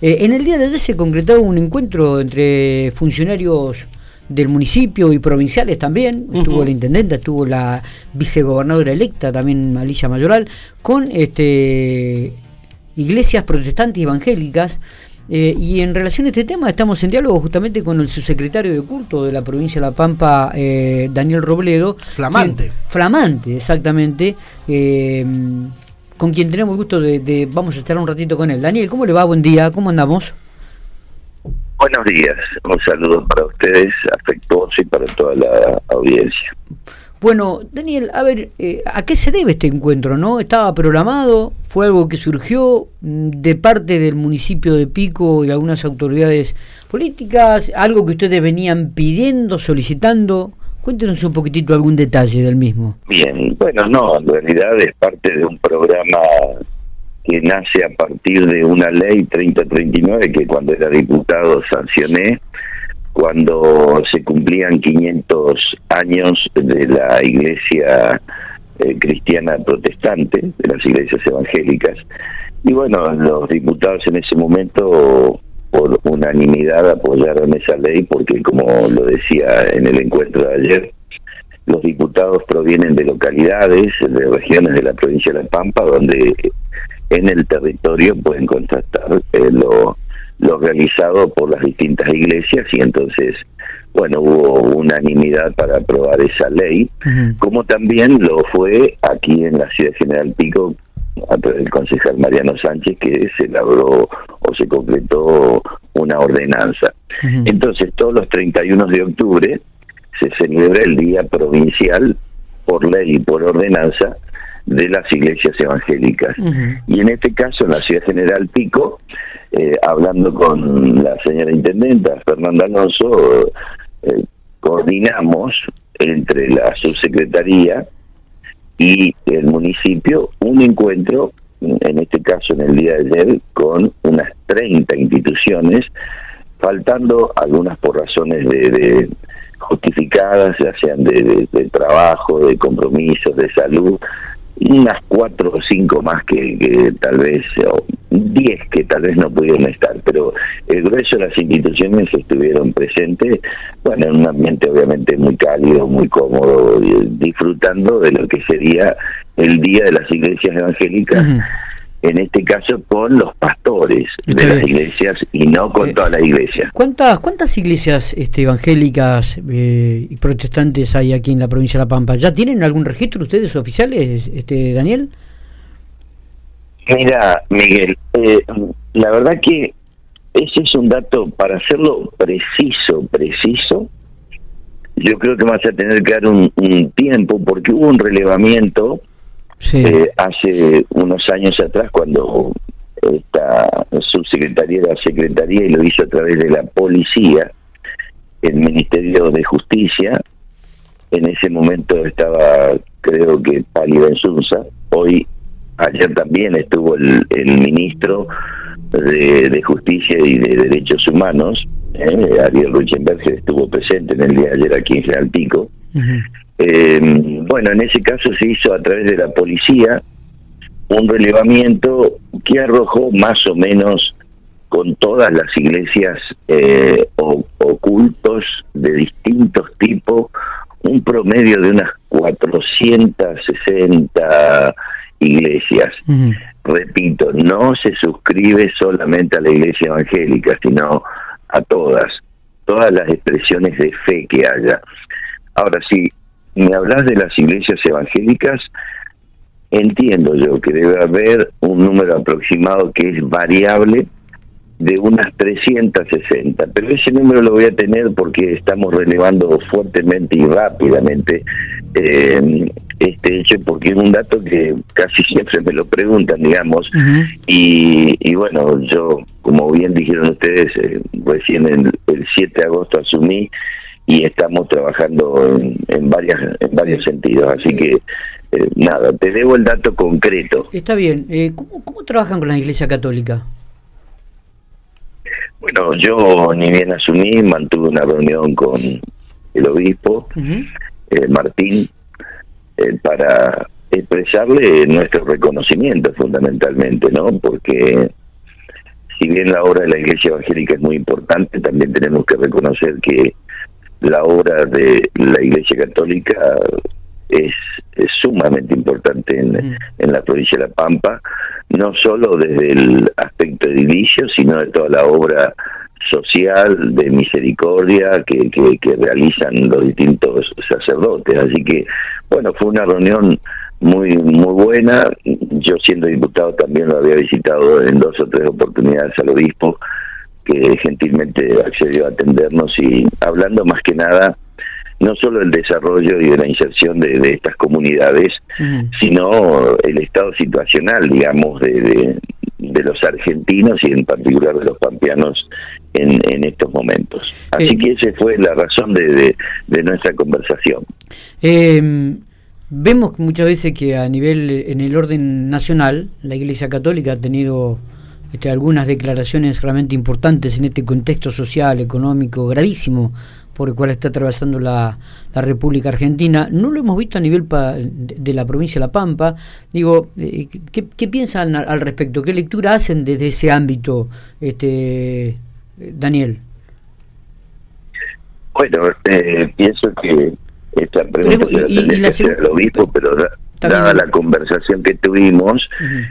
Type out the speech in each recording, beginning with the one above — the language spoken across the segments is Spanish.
Eh, en el día de ayer se concretaba un encuentro entre funcionarios del municipio y provinciales también, estuvo la intendenta, estuvo la vicegobernadora electa también Alicia Mayoral, con este iglesias protestantes y evangélicas. Eh, y en relación a este tema estamos en diálogo justamente con el subsecretario de culto de la provincia de La Pampa, eh, Daniel Robledo. Flamante. flamante, exactamente con quien tenemos el gusto de, vamos a estar un ratito con él. Daniel, ¿cómo le va? Buen día, ¿cómo andamos? Buenos días, un saludo para ustedes, afectuoso y para toda la audiencia. Bueno, Daniel, a ver, eh, ¿a qué se debe este encuentro? ¿No? ¿Estaba programado? ¿Fue algo que surgió mm, de parte del municipio de Pico y algunas autoridades políticas? ¿Algo que ustedes venían pidiendo, solicitando? Cuéntenos un poquitito algún detalle del mismo. Bien, bueno, no, en realidad es parte de un programa que nace a partir de una ley 3039 que cuando era diputado sancioné cuando se cumplían 500 años de la iglesia eh, cristiana protestante, de las iglesias evangélicas. Y bueno, los diputados en ese momento por unanimidad apoyaron esa ley porque, como lo decía en el encuentro de ayer, los diputados provienen de localidades, de regiones de la provincia de La Pampa, donde en el territorio pueden contrastar eh, lo, lo realizado por las distintas iglesias y entonces, bueno, hubo unanimidad para aprobar esa ley, como también lo fue aquí en la ciudad General Pico a través del concejal Mariano Sánchez que se elaboró o se completó una ordenanza. Entonces, todos los 31 de octubre se celebra el Día Provincial por ley y por ordenanza de las iglesias evangélicas. Y en este caso, en la Ciudad General Pico, eh, hablando con la señora Intendenta Fernanda Alonso, eh, coordinamos entre la subsecretaría y el municipio un encuentro, en este caso en el día de ayer, con unas 30 instituciones, faltando algunas por razones de, justificadas, ya sean de, trabajo, de compromisos, de salud, unas cuatro o cinco más que, tal vez, o diez que tal vez no pudieron estar, pero el grueso de las instituciones estuvieron presentes, bueno, en un ambiente obviamente muy cálido, muy cómodo, disfrutando de lo que sería el Día de las Iglesias Evangélicas en este caso con los pastores de las iglesias y no con eh, toda la iglesia. ¿Cuántas cuántas iglesias este, evangélicas eh, y protestantes hay aquí en la provincia de La Pampa? ¿Ya tienen algún registro ustedes oficiales, este Daniel? Mira, Miguel, eh, la verdad que ese es un dato para hacerlo preciso, preciso. Yo creo que vas a tener que dar un tiempo porque hubo un relevamiento eh, hace unos años atrás, cuando esta subsecretaría era secretaría y lo hizo a través de la policía, el Ministerio de Justicia, en ese momento estaba, creo que Pali Benzunza, hoy, ayer también estuvo el, ministro de, Justicia y de Derechos Humanos, eh, Ariel Ruchenberg, estuvo presente en el día de ayer aquí en General Pico. Eh, bueno, en ese caso se hizo a través de la policía un relevamiento que arrojó más o menos con todas las iglesias eh, ocultos de distintos tipos, un promedio de unas 460 iglesias. Repito, no se suscribe solamente a la iglesia evangélica, sino a todas, todas las expresiones de fe que haya. Ahora sí, me hablas de las iglesias evangélicas, entiendo yo que debe haber un número aproximado que es variable de unas 360, pero ese número lo voy a tener porque estamos relevando fuertemente y rápidamente eh, este hecho, porque es un dato que casi siempre me lo preguntan, digamos, y, bueno, yo, como bien dijeron ustedes, eh, recién el, el 7 de agosto asumí y estamos trabajando en, varias, en varios sentidos. Así que, eh, nada, te debo el dato concreto. Está bien. Eh, ¿cómo, ¿Cómo trabajan con la Iglesia Católica? Bueno, yo ni bien asumí, mantuve una reunión con el obispo eh, Martín para expresarle nuestro reconocimiento fundamentalmente, ¿no? Porque si bien la obra de la Iglesia Evangélica es muy importante, también tenemos que reconocer que la obra de la Iglesia Católica es, sumamente importante en, en, la provincia de La Pampa, no solo desde el aspecto edilicio, sino de toda la obra social de misericordia que, que, realizan los distintos sacerdotes. Así que, bueno, fue una reunión muy muy buena. Yo siendo diputado también lo había visitado en dos o tres oportunidades al obispo, que gentilmente accedió a atendernos y hablando más que nada no solo el desarrollo y de la inserción de, estas comunidades, sino el estado situacional, digamos, de, de, los argentinos y en particular de los pampeanos en, en estos momentos. Así eh, que esa fue la razón de, de nuestra conversación. Eh, vemos muchas veces que a nivel, en el orden nacional, la Iglesia Católica ha tenido este, algunas declaraciones realmente importantes en este contexto social, económico gravísimo por el cual está atravesando la, la República Argentina. No lo hemos visto a nivel de, la provincia de La Pampa. Digo, eh, ¿qué, piensan al, respecto? ¿Qué lectura hacen desde ese ámbito, este Daniel? Bueno, eh, pienso que esta pregunta pero, y, y la el obispo, pero dada la conversación que tuvimos,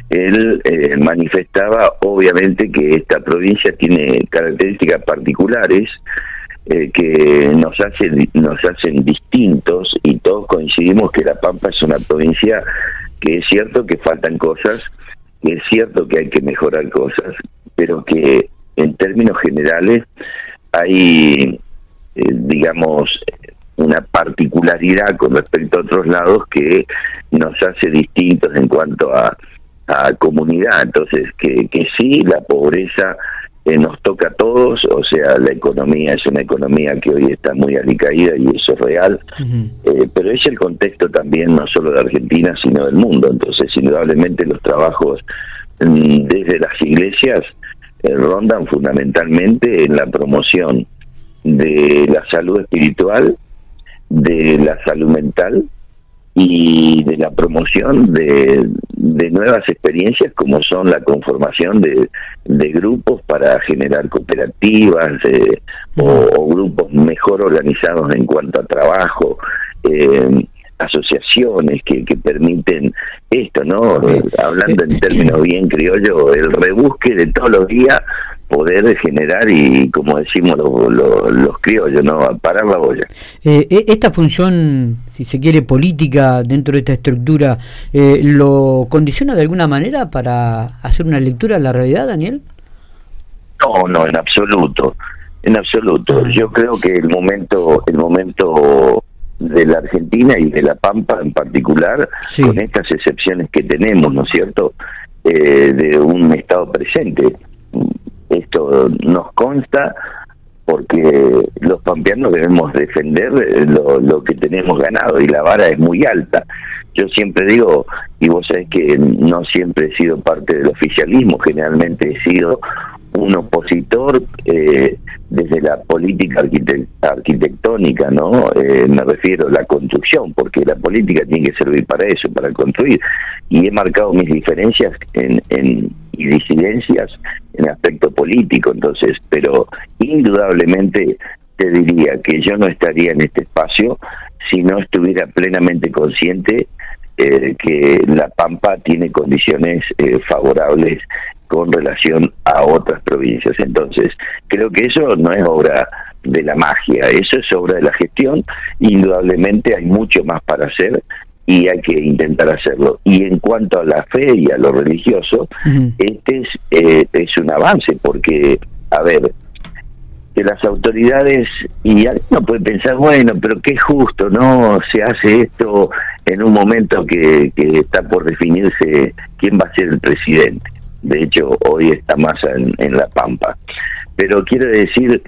él eh, manifestaba obviamente que esta provincia tiene características particulares eh, que nos hacen nos hacen distintos y todos coincidimos que La Pampa es una provincia que es cierto que faltan cosas, que es cierto que hay que mejorar cosas, pero que en términos generales hay, eh, digamos, una particularidad con respecto a otros lados que nos hace distintos en cuanto a, a comunidad. Entonces, que, que sí, la pobreza eh, nos toca a todos, o sea, la economía es una economía que hoy está muy alicaída y eso es real, eh, pero es el contexto también no solo de Argentina, sino del mundo. Entonces, indudablemente los trabajos mm, desde las iglesias eh, rondan fundamentalmente en la promoción de la salud espiritual, de la salud mental y de la promoción de, de nuevas experiencias como son la conformación de, de grupos para generar cooperativas eh, o, grupos mejor organizados en cuanto a trabajo, eh, asociaciones que, que permiten esto, ¿no? Hablando en términos bien criollo, el rebusque de todos los días poder generar y, como decimos los, criollos, ¿no? parar la olla. Eh, eh, esta función, si se quiere, política dentro de esta estructura, eh, ¿lo condiciona de alguna manera para hacer una lectura de la realidad, Daniel? No, no, en absoluto, en absoluto. Ah. Yo creo que el momento, el momento de la Argentina y de la Pampa en particular, con estas excepciones que tenemos, ¿no es cierto?, de un Estado presente nos consta porque los pampeanos debemos defender lo, lo, que tenemos ganado y la vara es muy alta. Yo siempre digo, y vos sabés que no siempre he sido parte del oficialismo, generalmente he sido un opositor eh, desde la política arquitectónica, ¿no? Eh, me refiero a la construcción, porque la política tiene que servir para eso, para construir. Y he marcado mis diferencias en, en, y disidencias en aspecto político, entonces, pero indudablemente te diría que yo no estaría en este espacio si no estuviera plenamente consciente eh, que La Pampa tiene condiciones eh, favorables con relación a otras provincias. Entonces, creo que eso no es obra de la magia, eso es obra de la gestión. Indudablemente hay mucho más para hacer y hay que intentar hacerlo. Y en cuanto a la fe y a lo religioso, este es, eh, es un avance, porque, a ver, que las autoridades, y uno puede pensar, bueno, pero qué justo, ¿no? Se hace esto en un momento que, que está por definirse quién va a ser el presidente de hecho hoy está más en, La Pampa. Pero quiero decir,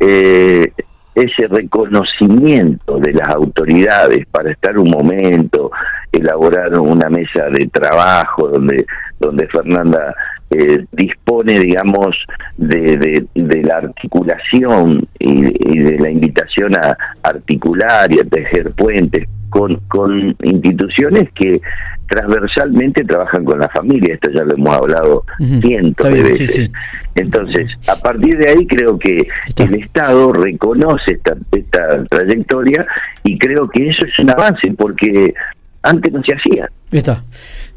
eh, ese reconocimiento de las autoridades para estar un momento, elaborar una mesa de trabajo donde, donde Fernanda eh, dispone, digamos, de, de, la articulación y, y, de la invitación a articular y a tejer puentes con, con instituciones que transversalmente trabajan con la familia, esto ya lo hemos hablado cientos de veces. Entonces, a partir de ahí creo que el Estado reconoce esta, esta trayectoria y creo que eso es un avance porque antes no se hacía. Está.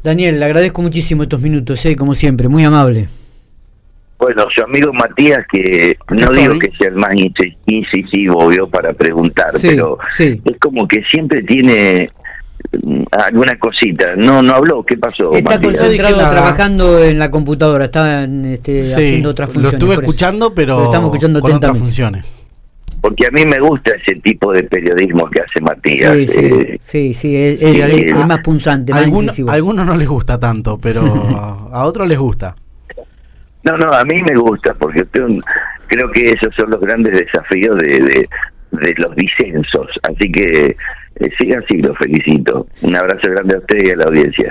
Daniel, le agradezco muchísimo estos minutos, ¿eh? como siempre, muy amable. Bueno, su amigo Matías, que no digo que sea el más incisivo, vio, para preguntar, pero es como que siempre tiene mm, alguna cosita. No, no habló. ¿Qué pasó? Está concentrado trabajando en la computadora, está este, haciendo otras funciones. Lo estuve escuchando, pero, estamos escuchando con otras funciones. Porque a mí me gusta ese tipo de periodismo que hace Matías. Sí, sí, eh, sí, sí, es, más punzante, más incisivo. A algunos no les gusta tanto, pero a otros les gusta. No, no, a mí me gusta porque creo que esos son los grandes desafíos de, de, los disensos. Así que eh, sigan así, los felicito. Un abrazo grande a usted y a la audiencia.